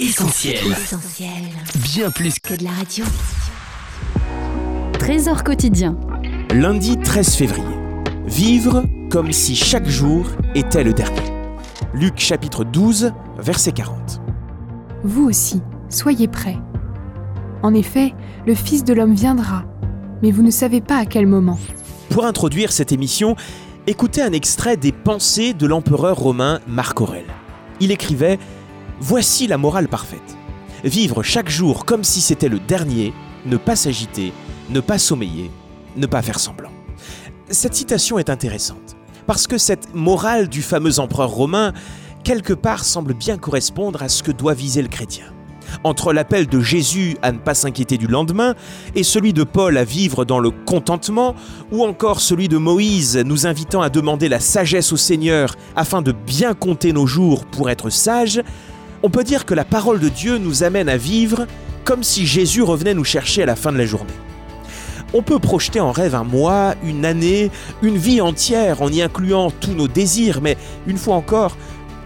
Essentiel. Bien plus que de la radio. Trésor quotidien. Lundi 13 février. Vivre comme si chaque jour était le dernier. Luc chapitre 12, verset 40. Vous aussi, soyez prêts. En effet, le Fils de l'homme viendra, mais vous ne savez pas à quel moment. Pour introduire cette émission, écoutez un extrait des pensées de l'empereur romain Marc Aurèle. Il écrivait Voici la morale parfaite. Vivre chaque jour comme si c'était le dernier, ne pas s'agiter, ne pas sommeiller, ne pas faire semblant. Cette citation est intéressante, parce que cette morale du fameux empereur romain, quelque part, semble bien correspondre à ce que doit viser le chrétien. Entre l'appel de Jésus à ne pas s'inquiéter du lendemain et celui de Paul à vivre dans le contentement, ou encore celui de Moïse nous invitant à demander la sagesse au Seigneur afin de bien compter nos jours pour être sages, on peut dire que la parole de Dieu nous amène à vivre comme si Jésus revenait nous chercher à la fin de la journée. On peut projeter en rêve un mois, une année, une vie entière en y incluant tous nos désirs, mais une fois encore,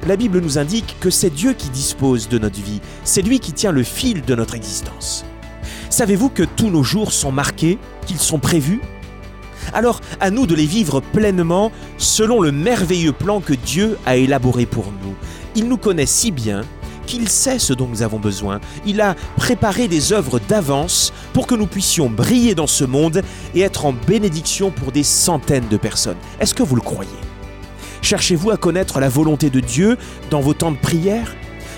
la Bible nous indique que c'est Dieu qui dispose de notre vie, c'est lui qui tient le fil de notre existence. Savez-vous que tous nos jours sont marqués, qu'ils sont prévus? Alors à nous de les vivre pleinement selon le merveilleux plan que Dieu a élaboré pour nous. Il nous connaît si bien qu'il sait ce dont nous avons besoin. Il a préparé des œuvres d'avance pour que nous puissions briller dans ce monde et être en bénédiction pour des centaines de personnes. Est-ce que vous le croyez? Cherchez-vous à connaître la volonté de Dieu dans vos temps de prière?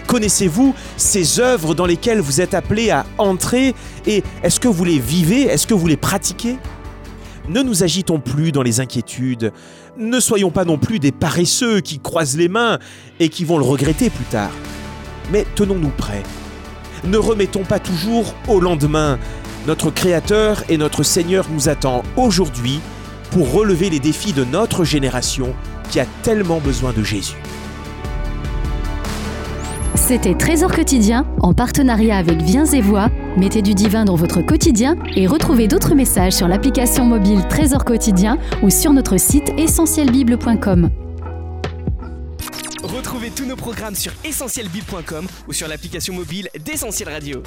Connaissez-vous ces œuvres dans lesquelles vous êtes appelés à entrer et est-ce que vous les vivez? Est-ce que vous les pratiquez? Ne nous agitons plus dans les inquiétudes, ne soyons pas non plus des paresseux qui croisent les mains et qui vont le regretter plus tard mais tenons-nous prêts. Ne remettons pas toujours au lendemain. Notre Créateur et notre Seigneur nous attend aujourd'hui pour relever les défis de notre génération qui a tellement besoin de Jésus. C'était Trésor quotidien en partenariat avec Viens et Voix. Mettez du divin dans votre quotidien et retrouvez d'autres messages sur l'application mobile Trésor quotidien ou sur notre site essentielbible.com. Retrouvez tous nos programmes sur essentielbible.com ou sur l'application mobile d'Essentiel Radio.